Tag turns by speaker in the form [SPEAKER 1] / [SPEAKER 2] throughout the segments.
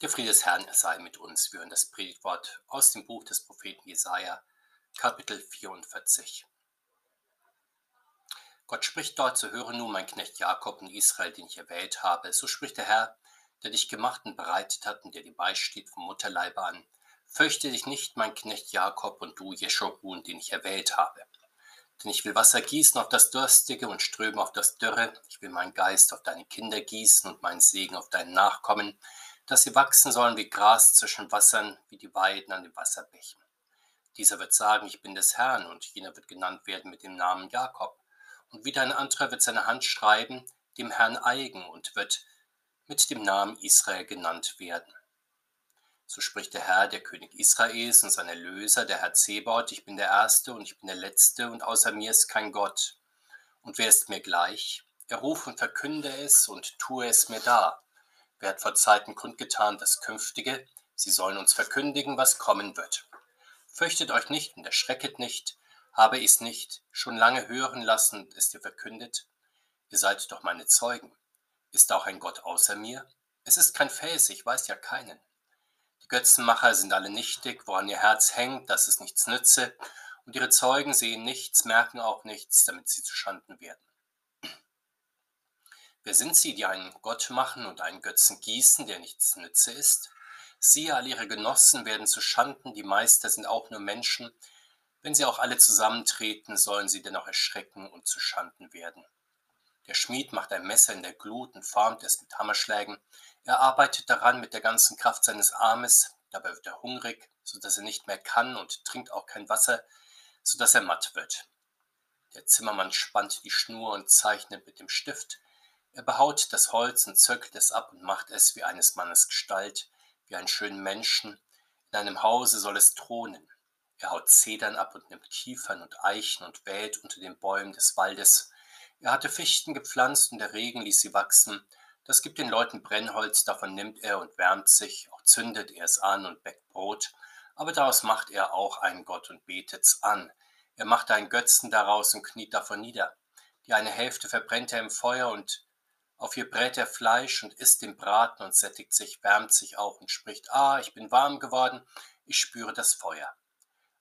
[SPEAKER 1] Der Friede des Herrn sei mit uns. Wir hören das Predigtwort aus dem Buch des Propheten Jesaja, Kapitel 44. Gott spricht dort, so höre nun mein Knecht Jakob und Israel, den ich erwählt habe. So spricht der Herr, der dich gemacht und bereitet hat und der dir beisteht vom Mutterleibe an. Fürchte dich nicht, mein Knecht Jakob und du, Jeschorun, den ich erwählt habe. Denn ich will Wasser gießen auf das Durstige und strömen auf das Dürre. Ich will meinen Geist auf deine Kinder gießen und meinen Segen auf deinen Nachkommen dass sie wachsen sollen wie Gras zwischen Wassern, wie die Weiden an den Wasserbächen. Dieser wird sagen, ich bin des Herrn, und jener wird genannt werden mit dem Namen Jakob. Und wieder ein anderer wird seine Hand schreiben, dem Herrn eigen, und wird mit dem Namen Israel genannt werden. So spricht der Herr, der König Israels und sein Erlöser, der Herr Zebaut, ich bin der Erste und ich bin der Letzte, und außer mir ist kein Gott. Und wer ist mir gleich? Er rufe und verkünde es und tue es mir dar. Wer hat vor Zeiten kundgetan das Künftige? Sie sollen uns verkündigen, was kommen wird. Fürchtet euch nicht und erschrecket nicht, habe ich's nicht schon lange hören lassen und es dir verkündet? Ihr seid doch meine Zeugen. Ist auch ein Gott außer mir? Es ist kein Fels, ich weiß ja keinen. Die Götzenmacher sind alle nichtig, woran ihr Herz hängt, dass es nichts nütze, und ihre Zeugen sehen nichts, merken auch nichts, damit sie zu Schanden werden. Wer sind sie, die einen Gott machen und einen Götzen gießen, der nichts nütze ist? Sie, all ihre Genossen werden zu Schanden, die Meister sind auch nur Menschen. Wenn sie auch alle zusammentreten, sollen sie dennoch erschrecken und zu Schanden werden. Der Schmied macht ein Messer in der Glut und formt es mit Hammerschlägen. Er arbeitet daran mit der ganzen Kraft seines Armes, dabei wird er hungrig, so dass er nicht mehr kann und trinkt auch kein Wasser, so dass er matt wird. Der Zimmermann spannt die Schnur und zeichnet mit dem Stift. Er behaut das Holz und zöckelt es ab und macht es wie eines Mannes Gestalt, wie einen schönen Menschen. In einem Hause soll es thronen. Er haut Zedern ab und nimmt Kiefern und Eichen und wählt unter den Bäumen des Waldes. Er hatte Fichten gepflanzt und der Regen ließ sie wachsen. Das gibt den Leuten Brennholz, davon nimmt er und wärmt sich, auch zündet er es an und bäckt Brot. Aber daraus macht er auch einen Gott und betet's an. Er macht einen Götzen daraus und kniet davon nieder. Die eine Hälfte verbrennt er im Feuer und auf ihr brät er Fleisch und isst den Braten und sättigt sich, wärmt sich auch und spricht, ah, ich bin warm geworden, ich spüre das Feuer.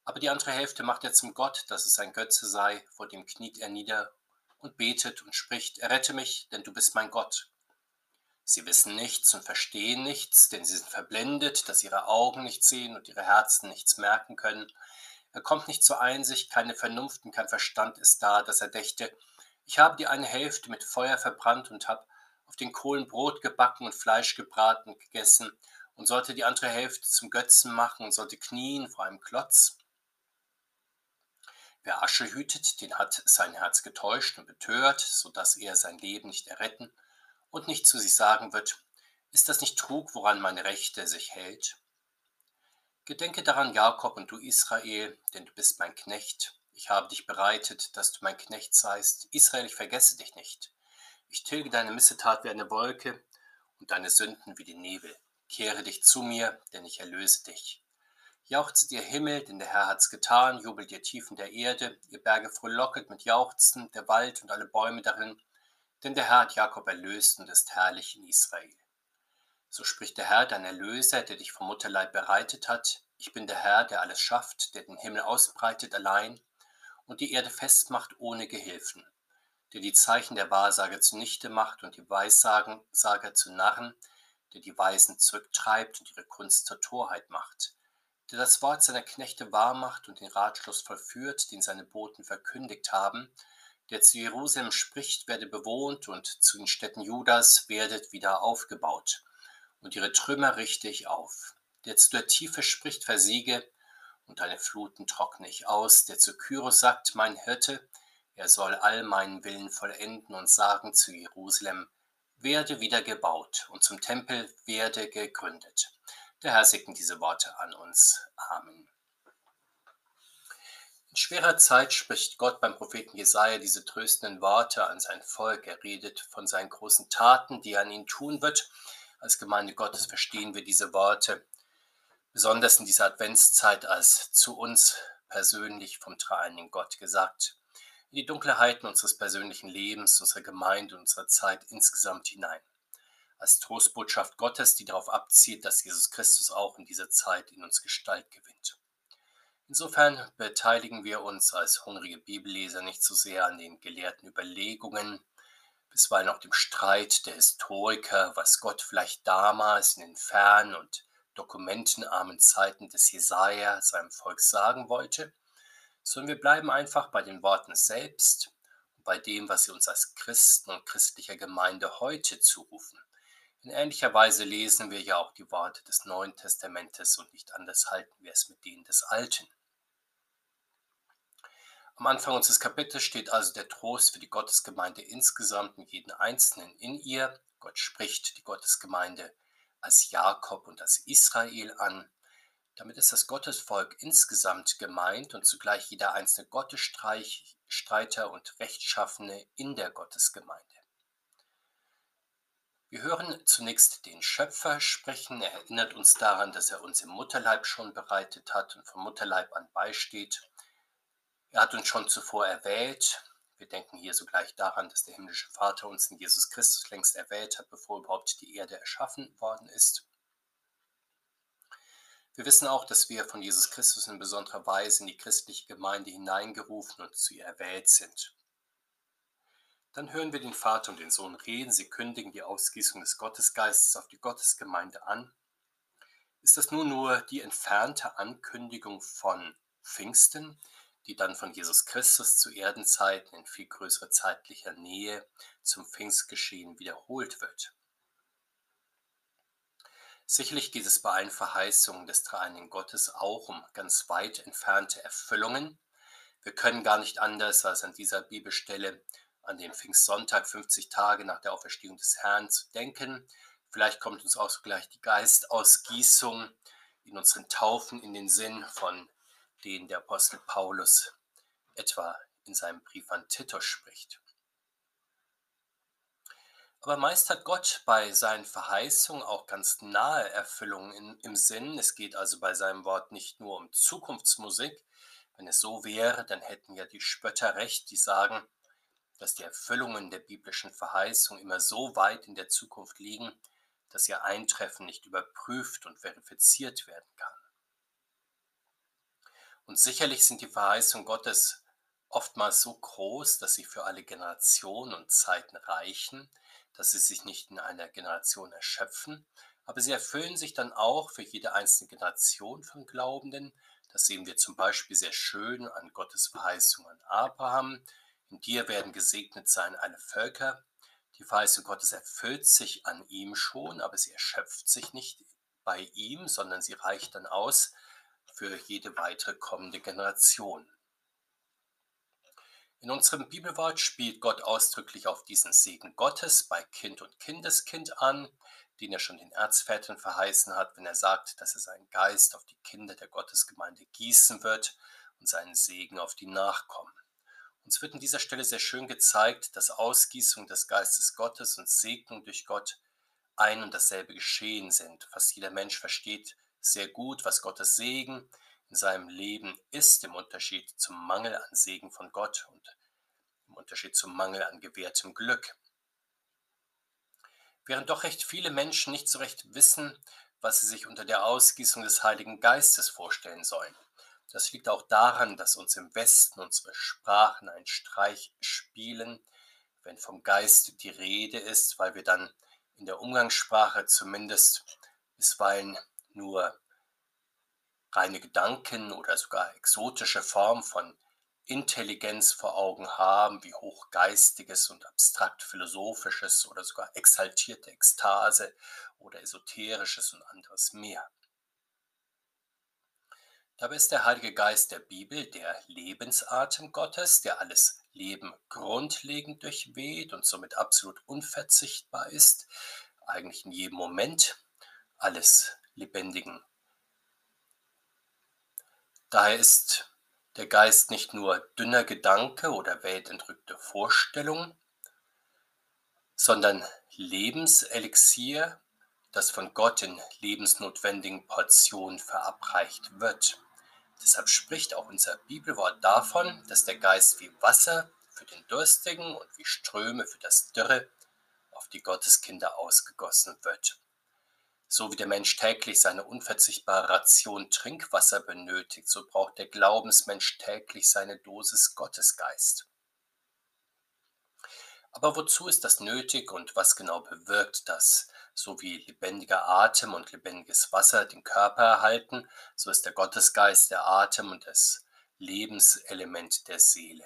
[SPEAKER 1] Aber die andere Hälfte macht er zum Gott, dass es ein Götze sei, vor dem kniet er nieder und betet und spricht, errette mich, denn du bist mein Gott. Sie wissen nichts und verstehen nichts, denn sie sind verblendet, dass ihre Augen nicht sehen und ihre Herzen nichts merken können. Er kommt nicht zur Einsicht, keine Vernunft und kein Verstand ist da, dass er dächte, ich habe die eine Hälfte mit Feuer verbrannt und habe auf den Kohlen Brot gebacken und Fleisch gebraten gegessen und sollte die andere Hälfte zum Götzen machen und sollte knien vor einem Klotz. Wer Asche hütet, den hat sein Herz getäuscht und betört, so dass er sein Leben nicht erretten und nicht zu sich sagen wird, ist das nicht Trug, woran meine Rechte sich hält? Gedenke daran, Jakob und du Israel, denn du bist mein Knecht, ich habe dich bereitet, dass du mein Knecht seist. Israel, ich vergesse dich nicht. Ich tilge deine Missetat wie eine Wolke und deine Sünden wie den Nebel. Kehre dich zu mir, denn ich erlöse dich. Jauchzet ihr Himmel, denn der Herr hat's getan, jubelt ihr Tiefen der Erde, ihr Berge frohlocket mit Jauchzen, der Wald und alle Bäume darin, denn der Herr hat Jakob erlöst und ist herrlich in Israel. So spricht der Herr, dein Erlöser, der dich vom Mutterleib bereitet hat. Ich bin der Herr, der alles schafft, der den Himmel ausbreitet allein und die Erde festmacht ohne Gehilfen, der die Zeichen der Wahrsager zunichte macht und die Weissager zu Narren, der die Weisen zurücktreibt und ihre Kunst zur Torheit macht, der das Wort seiner Knechte wahrmacht und den Ratschluss vollführt, den seine Boten verkündigt haben, der zu Jerusalem spricht, werde bewohnt und zu den Städten Judas werdet wieder aufgebaut. Und ihre Trümmer richte ich auf, der zu der Tiefe spricht, versiege und deine Fluten trockne ich aus, der zu Kyros sagt, mein Hirte, er soll all meinen Willen vollenden und sagen zu Jerusalem, werde wieder gebaut und zum Tempel werde gegründet. Der Herr segne diese Worte an uns. Amen. In schwerer Zeit spricht Gott beim Propheten Jesaja diese tröstenden Worte an sein Volk. Er redet von seinen großen Taten, die er an ihn tun wird. Als Gemeinde Gottes verstehen wir diese Worte besonders in dieser Adventszeit als zu uns persönlich vom dreieinigen Gott gesagt, in die Dunkelheiten unseres persönlichen Lebens, unserer Gemeinde, unserer Zeit insgesamt hinein. als Trostbotschaft Gottes, die darauf abzielt, dass Jesus Christus auch in dieser Zeit in uns Gestalt gewinnt. Insofern beteiligen wir uns als hungrige Bibelleser nicht so sehr an den gelehrten Überlegungen, bisweilen auch dem Streit der Historiker, was Gott vielleicht damals in den fernen und dokumentenarmen Zeiten des Jesaja seinem Volk sagen wollte, sondern wir bleiben einfach bei den Worten selbst und bei dem, was sie uns als Christen und christlicher Gemeinde heute zurufen. In ähnlicher Weise lesen wir ja auch die Worte des Neuen Testamentes und nicht anders halten wir es mit denen des Alten. Am Anfang unseres Kapitels steht also der Trost für die Gottesgemeinde insgesamt und jeden Einzelnen in ihr. Gott spricht die Gottesgemeinde als Jakob und als Israel an. Damit ist das Gottesvolk insgesamt gemeint und zugleich jeder einzelne Gottesstreiter und Rechtschaffene in der Gottesgemeinde. Wir hören zunächst den Schöpfer sprechen. Er erinnert uns daran, dass er uns im Mutterleib schon bereitet hat und vom Mutterleib an beisteht. Er hat uns schon zuvor erwählt. Wir denken hier sogleich daran, dass der himmlische Vater uns in Jesus Christus längst erwählt hat, bevor überhaupt die Erde erschaffen worden ist. Wir wissen auch, dass wir von Jesus Christus in besonderer Weise in die christliche Gemeinde hineingerufen und zu ihr erwählt sind. Dann hören wir den Vater und den Sohn reden. Sie kündigen die Ausgießung des Gottesgeistes auf die Gottesgemeinde an. Ist das nun nur die entfernte Ankündigung von Pfingsten, die dann von Jesus Christus zu Erdenzeiten in viel größerer zeitlicher Nähe zum Pfingstgeschehen wiederholt wird? Sicherlich geht es bei allen Verheißungen des dreieinigen Gottes auch um ganz weit entfernte Erfüllungen. Wir können gar nicht anders, als an dieser Bibelstelle an den Pfingstsonntag, 50 Tage nach der Auferstehung des Herrn, zu denken. Vielleicht kommt uns auch gleich die Geistausgießung in unseren Taufen in den Sinn, von denen der Apostel Paulus etwa in seinem Brief an Titus spricht. Aber meist hat Gott bei seinen Verheißungen auch ganz nahe Erfüllungen im Sinn. Es geht also bei seinem Wort nicht nur um Zukunftsmusik. Wenn es so wäre, dann hätten ja die Spötter recht, die sagen, dass die Erfüllungen der biblischen Verheißung immer so weit in der Zukunft liegen, dass ihr Eintreffen nicht überprüft und verifiziert werden kann. Und sicherlich sind die Verheißungen Gottes oftmals so groß, dass sie für alle Generationen und Zeiten reichen, dass sie sich nicht in einer Generation erschöpfen, aber sie erfüllen sich dann auch für jede einzelne Generation von Glaubenden. Das sehen wir zum Beispiel sehr schön an Gottes Verheißung an Abraham, in dir werden gesegnet sein alle Völker. Die Verheißung Gottes erfüllt sich an ihm schon, aber sie erschöpft sich nicht bei ihm, sondern sie reicht dann aus für jede weitere kommende Generation. In unserem Bibelwort spielt Gott ausdrücklich auf diesen Segen Gottes bei Kind und Kindeskind an, den er schon den Erzvätern verheißen hat, wenn er sagt, dass er seinen Geist auf die Kinder der Gottesgemeinde gießen wird und seinen Segen auf die Nachkommen. Uns wird an dieser Stelle sehr schön gezeigt, dass Ausgießung des Geistes Gottes und Segnung durch Gott ein und dasselbe Geschehen sind. Fast jeder Mensch versteht sehr gut, was Gottes Segen in seinem Leben ist, im Unterschied zum Mangel an Segen von Gott und im Unterschied zum Mangel an gewährtem Glück. Während doch recht viele Menschen nicht so recht wissen, was sie sich unter der Ausgießung des Heiligen Geistes vorstellen sollen. Das liegt auch daran, dass uns im Westen unsere Sprachen einen Streich spielen, wenn vom Geist die Rede ist, weil wir dann in der Umgangssprache zumindest bisweilen nur reine Gedanken oder sogar exotische Formen von Intelligenz vor Augen haben, wie hochgeistiges und abstrakt philosophisches oder sogar exaltierte Ekstase oder esoterisches und anderes mehr. Dabei ist der Heilige Geist der Bibel der Lebensatem Gottes, der alles Leben grundlegend durchweht und somit absolut unverzichtbar ist, eigentlich in jedem Moment alles Lebendigen. Daher ist der Geist nicht nur dünner Gedanke oder weltentrückte Vorstellung, sondern Lebenselixier, das von Gott in lebensnotwendigen Portionen verabreicht wird. Deshalb spricht auch unser Bibelwort davon, dass der Geist wie Wasser für den Durstigen und wie Ströme für das Dürre auf die Gotteskinder ausgegossen wird. So wie der Mensch täglich seine unverzichtbare Ration Trinkwasser benötigt, so braucht der Glaubensmensch täglich seine Dosis Gottesgeist. Aber wozu ist das nötig und was genau bewirkt das? So wie lebendiger Atem und lebendiges Wasser den Körper erhalten, so ist der Gottesgeist der Atem und das Lebenselement der Seele.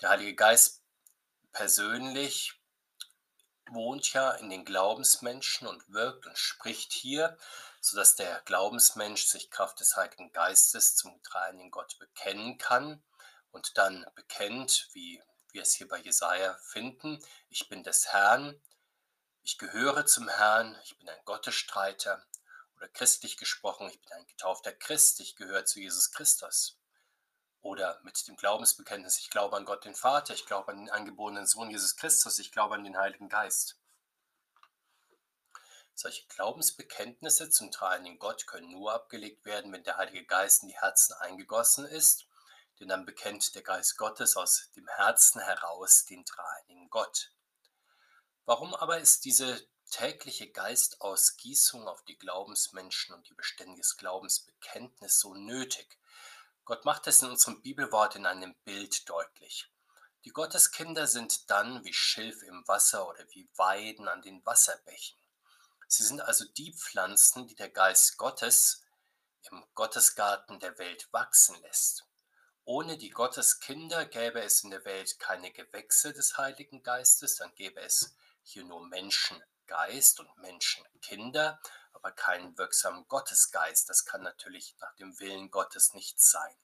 [SPEAKER 1] Der Heilige Geist persönlich wohnt ja in den Glaubensmenschen und wirkt und spricht hier, sodass der Glaubensmensch sich Kraft des Heiligen Geistes zum dreieinigen Gott bekennen kann und dann bekennt, wie wir es hier bei Jesaja finden: Ich bin des Herrn, ich gehöre zum Herrn, ich bin ein Gottesstreiter oder christlich gesprochen, ich bin ein getaufter Christ, ich gehöre zu Jesus Christus. Oder mit dem Glaubensbekenntnis, ich glaube an Gott den Vater, ich glaube an den angeborenen Sohn Jesus Christus, ich glaube an den Heiligen Geist. Solche Glaubensbekenntnisse zum dreieinigen Gott können nur abgelegt werden, wenn der Heilige Geist in die Herzen eingegossen ist, denn dann bekennt der Geist Gottes aus dem Herzen heraus den dreieinigen Gott. Warum aber ist diese tägliche Geistausgießung auf die Glaubensmenschen und ihr beständiges Glaubensbekenntnis so nötig? Gott macht es in unserem Bibelwort in einem Bild deutlich. Die Gotteskinder sind dann wie Schilf im Wasser oder wie Weiden an den Wasserbächen. Sie sind also die Pflanzen, die der Geist Gottes im Gottesgarten der Welt wachsen lässt. Ohne die Gotteskinder gäbe es in der Welt keine Gewächse des Heiligen Geistes, dann gäbe es hier nur Menschengeist und Menschenkinder, aber keinen wirksamen Gottesgeist. Das kann natürlich nach dem Willen Gottes nicht sein.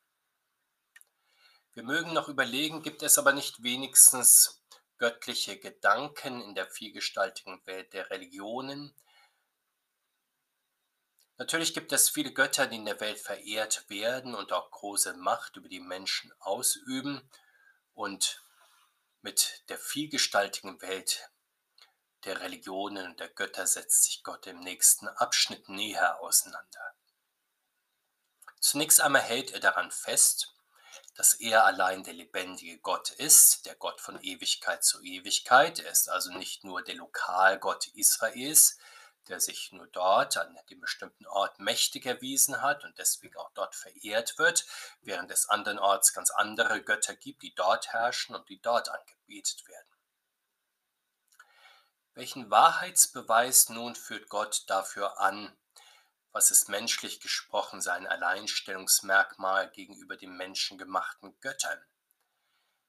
[SPEAKER 1] Wir mögen noch überlegen, gibt es aber nicht wenigstens göttliche Gedanken in der vielgestaltigen Welt der Religionen? Natürlich gibt es viele Götter, die in der Welt verehrt werden und auch große Macht über die Menschen ausüben. Und mit der vielgestaltigen Welt der Religionen und der Götter setzt sich Gott im nächsten Abschnitt näher auseinander. Zunächst einmal hält er daran fest, dass er allein der lebendige Gott ist, der Gott von Ewigkeit zu Ewigkeit. Er ist also nicht nur der Lokalgott Israels, der sich nur dort an dem bestimmten Ort mächtig erwiesen hat und deswegen auch dort verehrt wird, während es andernorts ganz andere Götter gibt, die dort herrschen und die dort angebetet werden. Welchen Wahrheitsbeweis nun führt Gott dafür an, was ist menschlich gesprochen sein Alleinstellungsmerkmal gegenüber den menschengemachten Göttern?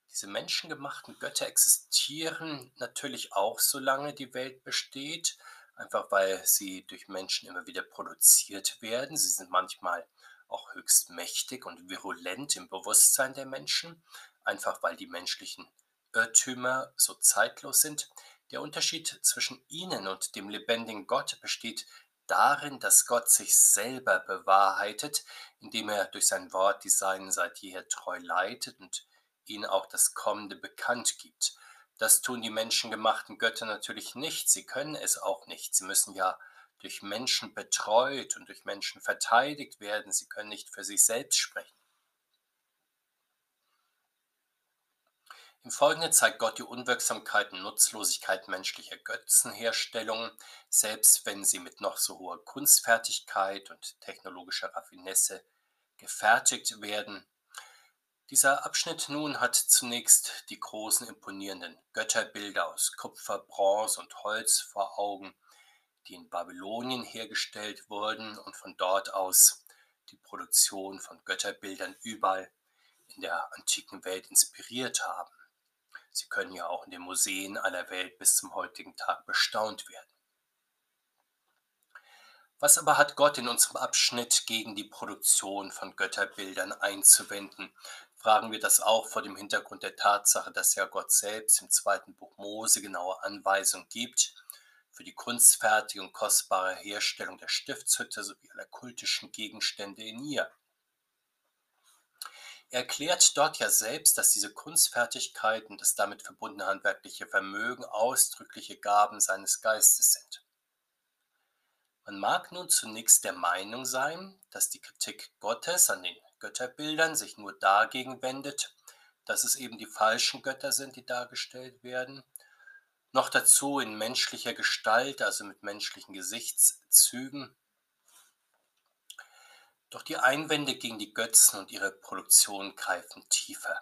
[SPEAKER 1] Diese menschengemachten Götter existieren natürlich auch, solange die Welt besteht, einfach weil sie durch Menschen immer wieder produziert werden. Sie sind manchmal auch höchst mächtig und virulent im Bewusstsein der Menschen, einfach weil die menschlichen Irrtümer so zeitlos sind. Der Unterschied zwischen ihnen und dem lebendigen Gott besteht darin, dass Gott sich selber bewahrheitet, indem er durch sein Wort die Seinen seit jeher treu leitet und ihnen auch das Kommende bekannt gibt. Das tun die menschengemachten Götter natürlich nicht, sie können es auch nicht. Sie müssen ja durch Menschen betreut und durch Menschen verteidigt werden, sie können nicht für sich selbst sprechen. Im Folgenden zeigt Gott die Unwirksamkeit und Nutzlosigkeit menschlicher Götzenherstellungen, selbst wenn sie mit noch so hoher Kunstfertigkeit und technologischer Raffinesse gefertigt werden. Dieser Abschnitt nun hat zunächst die großen imponierenden Götterbilder aus Kupfer, Bronze und Holz vor Augen, die in Babylonien hergestellt wurden und von dort aus die Produktion von Götterbildern überall in der antiken Welt inspiriert haben. Sie können ja auch in den Museen aller Welt bis zum heutigen Tag bestaunt werden. Was aber hat Gott in unserem Abschnitt gegen die Produktion von Götterbildern einzuwenden? Fragen wir das auch vor dem Hintergrund der Tatsache, dass ja Gott selbst im zweiten Buch Mose genaue Anweisungen gibt für die kunstfertige und kostbare Herstellung der Stiftshütte sowie aller kultischen Gegenstände in ihr. Er erklärt dort ja selbst, dass diese Kunstfertigkeiten das damit verbundene handwerkliche Vermögen ausdrückliche Gaben seines Geistes sind. Man mag nun zunächst der Meinung sein, dass die Kritik Gottes an den Götterbildern sich nur dagegen wendet, dass es eben die falschen Götter sind, die dargestellt werden. noch dazu in menschlicher Gestalt, also mit menschlichen Gesichtszügen. Doch die Einwände gegen die Götzen und ihre Produktion greifen tiefer.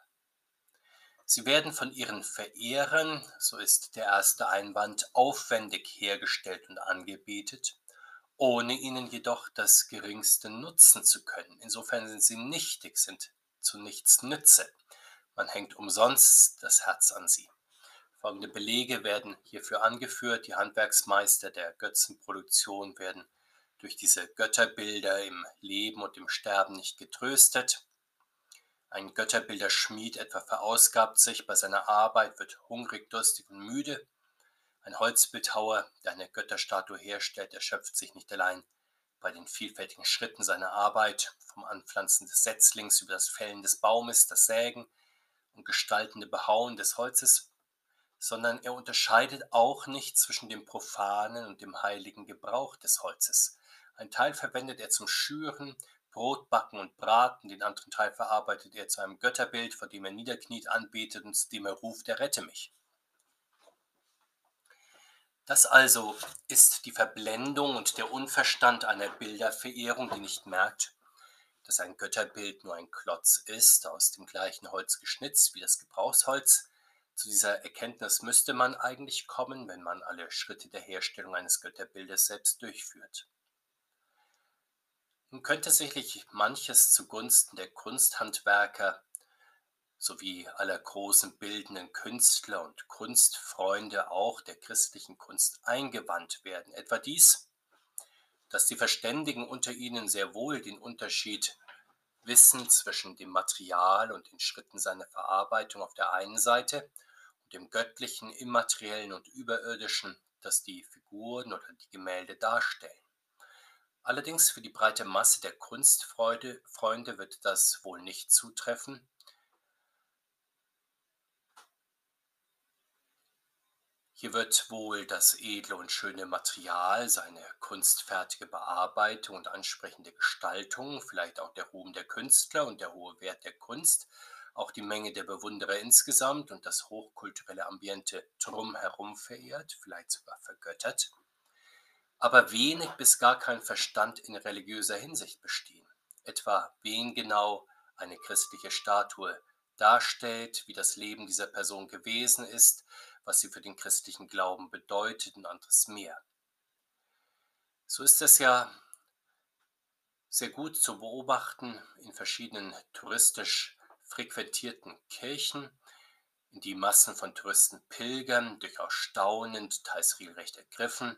[SPEAKER 1] Sie werden von ihren Verehrern, so ist der erste Einwand, aufwendig hergestellt und angebetet, ohne ihnen jedoch das geringste nutzen zu können. Insofern sind sie nichtig, sind zu nichts Nütze. Man hängt umsonst das Herz an sie. Folgende Belege werden hierfür angeführt. Die Handwerksmeister der Götzenproduktion werden durch diese Götterbilder im Leben und im Sterben nicht getröstet. Ein Götterbilderschmied etwa verausgabt sich bei seiner Arbeit, wird hungrig, durstig und müde. Ein Holzbildhauer, der eine Götterstatue herstellt, erschöpft sich nicht allein bei den vielfältigen Schritten seiner Arbeit, vom Anpflanzen des Setzlings über das Fällen des Baumes, das Sägen und gestaltende Behauen des Holzes, sondern er unterscheidet auch nicht zwischen dem profanen und dem heiligen Gebrauch des Holzes. Ein Teil verwendet er zum Schüren, Brot backen und braten, den anderen Teil verarbeitet er zu einem Götterbild, vor dem er niederkniet, anbetet und zu dem er ruft, er rette mich. Das also ist die Verblendung und der Unverstand einer Bilderverehrung, die nicht merkt, dass ein Götterbild nur ein Klotz ist, aus dem gleichen Holz geschnitzt wie das Gebrauchsholz, zu dieser Erkenntnis müsste man eigentlich kommen, wenn man alle Schritte der Herstellung eines Götterbildes selbst durchführt. Nun könnte sicherlich manches zugunsten der Kunsthandwerker sowie aller großen bildenden Künstler und Kunstfreunde auch der christlichen Kunst eingewandt werden. Etwa dies, dass die Verständigen unter ihnen sehr wohl den Unterschied wissen zwischen dem Material und den Schritten seiner Verarbeitung auf der einen Seite dem Göttlichen, Immateriellen und Überirdischen, das die Figuren oder die Gemälde darstellen. Allerdings für die breite Masse der Kunstfreunde Freunde wird das wohl nicht zutreffen. Hier wird wohl das edle und schöne Material, seine kunstfertige Bearbeitung und ansprechende Gestaltung, vielleicht auch der Ruhm der Künstler und der hohe Wert der Kunst auch die Menge der Bewunderer insgesamt und das hochkulturelle Ambiente drumherum verehrt, vielleicht sogar vergöttert, aber wenig bis gar kein Verstand in religiöser Hinsicht bestehen, etwa wen genau eine christliche Statue darstellt, wie das Leben dieser Person gewesen ist, was sie für den christlichen Glauben bedeutet und anderes mehr. So ist es ja sehr gut zu beobachten in verschiedenen touristisch frequentierten Kirchen, in die Massen von Touristen pilgern, durchaus staunend, teils regelrecht ergriffen.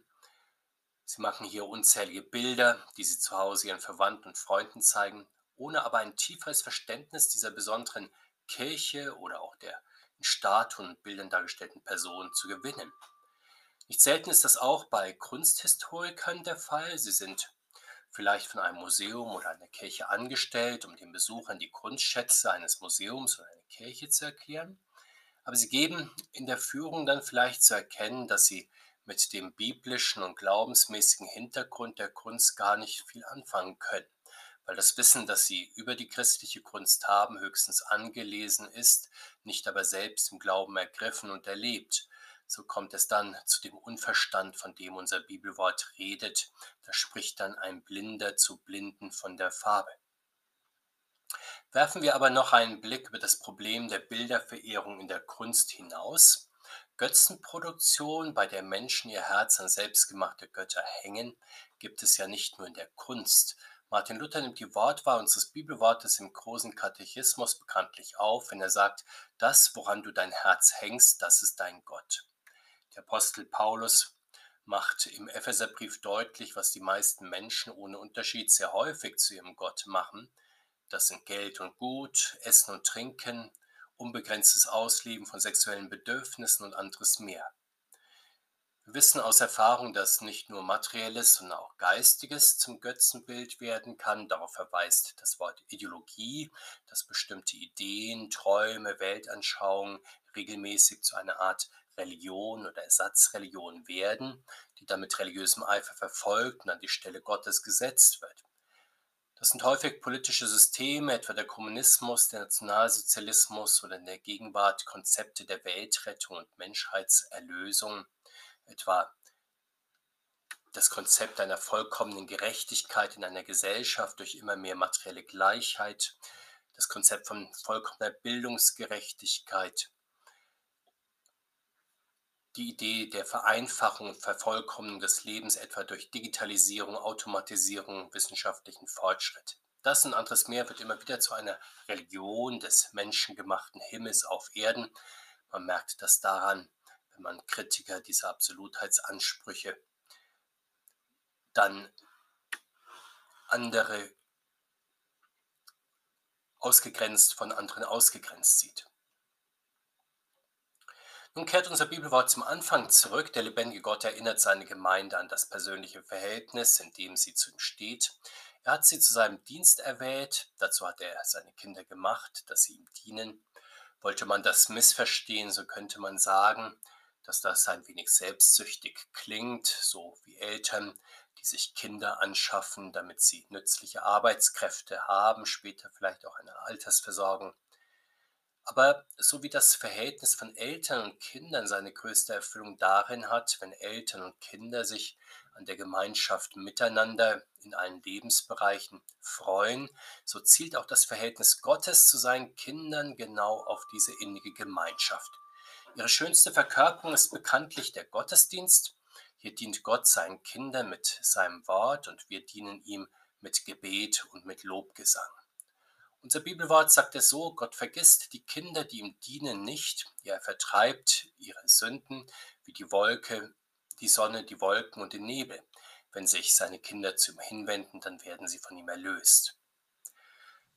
[SPEAKER 1] Sie machen hier unzählige Bilder, die sie zu Hause ihren Verwandten und Freunden zeigen, ohne aber ein tieferes Verständnis dieser besonderen Kirche oder auch der in Statuen und Bildern dargestellten Personen zu gewinnen. Nicht selten ist das auch bei Kunsthistorikern der Fall. Sie sind vielleicht von einem Museum oder einer Kirche angestellt, um den Besuchern die Kunstschätze eines Museums oder einer Kirche zu erklären. Aber sie geben in der Führung dann vielleicht zu erkennen, dass sie mit dem biblischen und glaubensmäßigen Hintergrund der Kunst gar nicht viel anfangen können, weil das Wissen, das sie über die christliche Kunst haben, höchstens angelesen ist, nicht aber selbst im Glauben ergriffen und erlebt so kommt es dann zu dem Unverstand, von dem unser Bibelwort redet. Da spricht dann ein Blinder zu Blinden von der Farbe. Werfen wir aber noch einen Blick über das Problem der Bilderverehrung in der Kunst hinaus. Götzenproduktion, bei der Menschen ihr Herz an selbstgemachte Götter hängen, gibt es ja nicht nur in der Kunst. Martin Luther nimmt die Wortwahl unseres Bibelwortes im großen Katechismus bekanntlich auf, wenn er sagt, das, woran du dein Herz hängst, das ist dein Gott. Der Apostel Paulus macht im Epheserbrief deutlich, was die meisten Menschen ohne Unterschied sehr häufig zu ihrem Gott machen. Das sind Geld und Gut, Essen und Trinken, unbegrenztes Ausleben von sexuellen Bedürfnissen und anderes mehr. Wir wissen aus Erfahrung, dass nicht nur materielles, sondern auch geistiges zum Götzenbild werden kann. Darauf verweist das Wort Ideologie, dass bestimmte Ideen, Träume, Weltanschauungen regelmäßig zu einer Art Religion oder Ersatzreligion werden, die dann mit religiösem Eifer verfolgt und an die Stelle Gottes gesetzt wird. Das sind häufig politische Systeme, etwa der Kommunismus, der Nationalsozialismus oder in der Gegenwart Konzepte der Weltrettung und Menschheitserlösung, etwa das Konzept einer vollkommenen Gerechtigkeit in einer Gesellschaft durch immer mehr materielle Gleichheit, das Konzept von vollkommener Bildungsgerechtigkeit, die Idee der Vereinfachung und Vervollkommnung des Lebens etwa durch Digitalisierung, Automatisierung, wissenschaftlichen Fortschritt. Das und anderes mehr wird immer wieder zu einer Religion des menschengemachten Himmels auf Erden. Man merkt das daran, wenn man Kritiker dieser Absolutheitsansprüche dann andere ausgegrenzt von anderen ausgegrenzt sieht. Nun kehrt unser Bibelwort zum Anfang zurück. Der lebendige Gott erinnert seine Gemeinde an das persönliche Verhältnis, in dem sie zu ihm steht. Er hat sie zu seinem Dienst erwählt. Dazu hat er seine Kinder gemacht, dass sie ihm dienen. Wollte man das missverstehen, so könnte man sagen, dass das ein wenig selbstsüchtig klingt, so wie Eltern, die sich Kinder anschaffen, damit sie nützliche Arbeitskräfte haben, später vielleicht auch eine Altersversorgung. Aber so wie das Verhältnis von Eltern und Kindern seine größte Erfüllung darin hat, wenn Eltern und Kinder sich an der Gemeinschaft miteinander in allen Lebensbereichen freuen, so zielt auch das Verhältnis Gottes zu seinen Kindern genau auf diese innige Gemeinschaft. Ihre schönste Verkörperung ist bekanntlich der Gottesdienst, hier dient Gott seinen Kindern mit seinem Wort und wir dienen ihm mit Gebet und mit Lobgesang. Unser Bibelwort sagt es so, Gott vergisst die Kinder, die ihm dienen, nicht. Er vertreibt ihre Sünden wie die Wolke, die Sonne, die Wolken und den Nebel. Wenn sich seine Kinder zu ihm hinwenden, dann werden sie von ihm erlöst.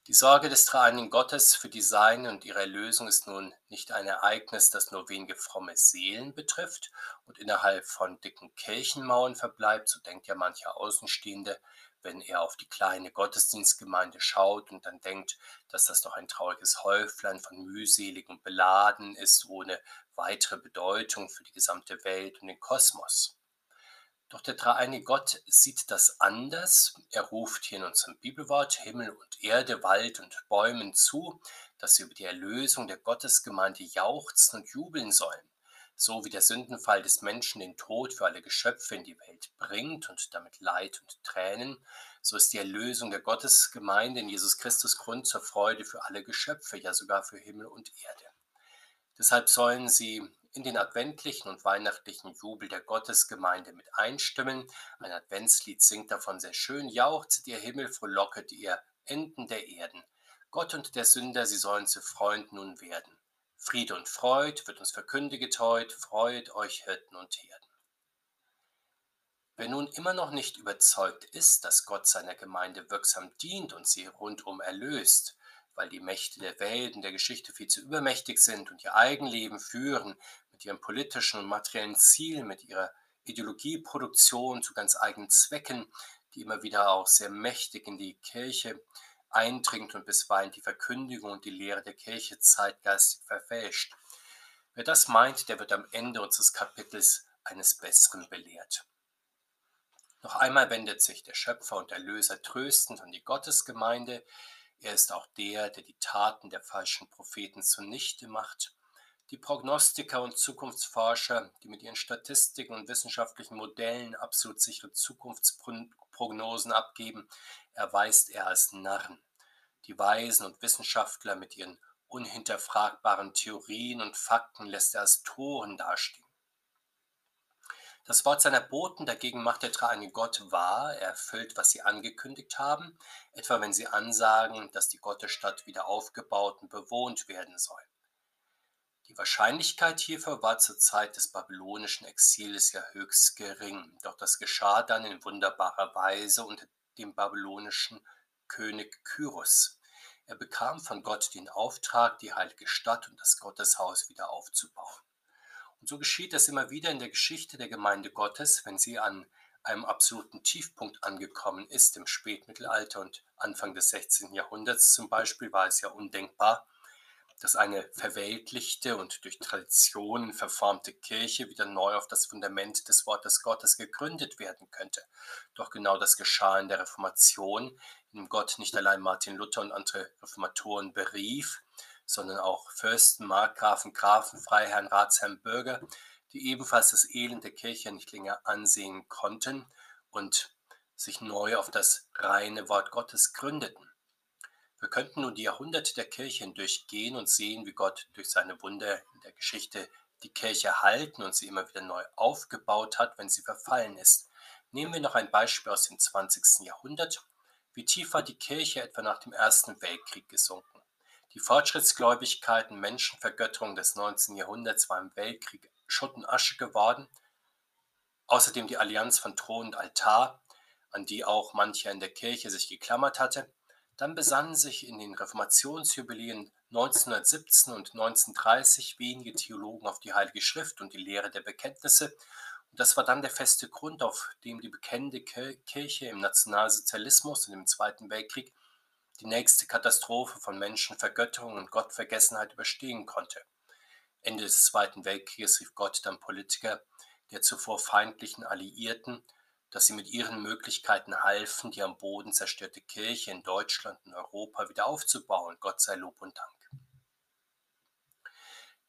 [SPEAKER 1] Die Sorge des dreieinigen Gottes für die Seine und ihre Erlösung ist nun nicht ein Ereignis, das nur wenige fromme Seelen betrifft und innerhalb von dicken Kirchenmauern verbleibt, so denkt ja mancher Außenstehende, wenn er auf die kleine Gottesdienstgemeinde schaut und dann denkt, dass das doch ein trauriges Häuflein von mühselig und beladen ist, ohne weitere Bedeutung für die gesamte Welt und den Kosmos. Doch der dreieinige Gott sieht das anders. Er ruft hier in unserem Bibelwort Himmel und Erde, Wald und Bäumen zu, dass sie über die Erlösung der Gottesgemeinde jauchzen und jubeln sollen. So wie der Sündenfall des Menschen den Tod für alle Geschöpfe in die Welt bringt und damit Leid und Tränen, so ist die Erlösung der Gottesgemeinde in Jesus Christus Grund zur Freude für alle Geschöpfe, ja sogar für Himmel und Erde. Deshalb sollen sie in den adventlichen und weihnachtlichen Jubel der Gottesgemeinde mit einstimmen. Ein Adventslied singt davon sehr schön, jauchzt ihr Himmel, frohlocket ihr Enden der Erden. Gott und der Sünder, sie sollen zu Freund nun werden. Friede und Freud wird uns verkündiget heut, freut euch Hirten und Herden. Wer nun immer noch nicht überzeugt ist, dass Gott seiner Gemeinde wirksam dient und sie rundum erlöst, weil die Mächte der Welt und der Geschichte viel zu übermächtig sind und ihr Eigenleben führen mit ihren politischen und materiellen Zielen, mit ihrer Ideologieproduktion zu ganz eigenen Zwecken, die immer wieder auch sehr mächtig in die Kirche eindringt und bisweilen die Verkündigung und die Lehre der Kirche zeitgeistig verfälscht. Wer das meint, der wird am Ende unseres Kapitels eines Besseren belehrt. Noch einmal wendet sich der Schöpfer und Erlöser tröstend an die Gottesgemeinde, er ist auch der, der die Taten der falschen Propheten zunichte macht. Die Prognostiker und Zukunftsforscher, die mit ihren Statistiken und wissenschaftlichen Modellen absolut sichere Zukunftsprognosen abgeben, erweist er als Narren. Die Weisen und Wissenschaftler mit ihren unhinterfragbaren Theorien und Fakten lässt er als Toren dastehen. Das Wort seiner Boten dagegen macht der dreieinige Gott wahr, er erfüllt, was sie angekündigt haben, etwa wenn sie ansagen, dass die Gottesstadt wieder aufgebaut und bewohnt werden soll. Die Wahrscheinlichkeit hierfür war zur Zeit des babylonischen Exils ja höchst gering, doch das geschah dann in wunderbarer Weise unter dem babylonischen König Kyros. Er bekam von Gott den Auftrag, die heilige Stadt und das Gotteshaus wieder aufzubauen. Und so geschieht es immer wieder in der Geschichte der Gemeinde Gottes, wenn sie an einem absoluten Tiefpunkt angekommen ist, im Spätmittelalter und Anfang des 16. Jahrhunderts zum Beispiel, war es ja undenkbar, dass eine verweltlichte und durch Traditionen verformte Kirche wieder neu auf das Fundament des Wortes Gottes gegründet werden könnte. Doch genau das geschah in der Reformation, in dem Gott nicht allein Martin Luther und andere Reformatoren berief, sondern auch Fürsten, Markgrafen, Grafen, Freiherren, Ratsherren, Bürger, die ebenfalls das Elend der Kirche nicht länger ansehen konnten und sich neu auf das reine Wort Gottes gründeten. Wir könnten nun die Jahrhunderte der Kirche hindurchgehen und sehen, wie Gott durch seine Wunder in der Geschichte die Kirche erhalten und sie immer wieder neu aufgebaut hat, wenn sie verfallen ist. Nehmen wir noch ein Beispiel aus dem 20. Jahrhundert. Wie tief war die Kirche etwa nach dem Ersten Weltkrieg gesunken? Die Fortschrittsgläubigkeit und Menschenvergötterung des 19. Jahrhunderts war im Weltkrieg Schutt und Asche geworden. Außerdem die Allianz von Thron und Altar, an die auch mancher in der Kirche sich geklammert hatte. Dann besannen sich in den Reformationsjubiläen 1917 und 1930 wenige Theologen auf die Heilige Schrift und die Lehre der Bekenntnisse. Und das war dann der feste Grund, auf dem die bekennende Kirche im Nationalsozialismus und im Zweiten Weltkrieg die nächste Katastrophe von Menschenvergötterung und Gottvergessenheit überstehen konnte. Ende des Zweiten Weltkrieges rief Gott dann Politiker der zuvor feindlichen Alliierten dass sie mit ihren Möglichkeiten halfen, die am Boden zerstörte Kirche in Deutschland und Europa wieder aufzubauen. Gott sei Lob und Dank.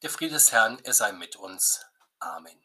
[SPEAKER 1] Der Friede des Herrn, er sei mit uns. Amen.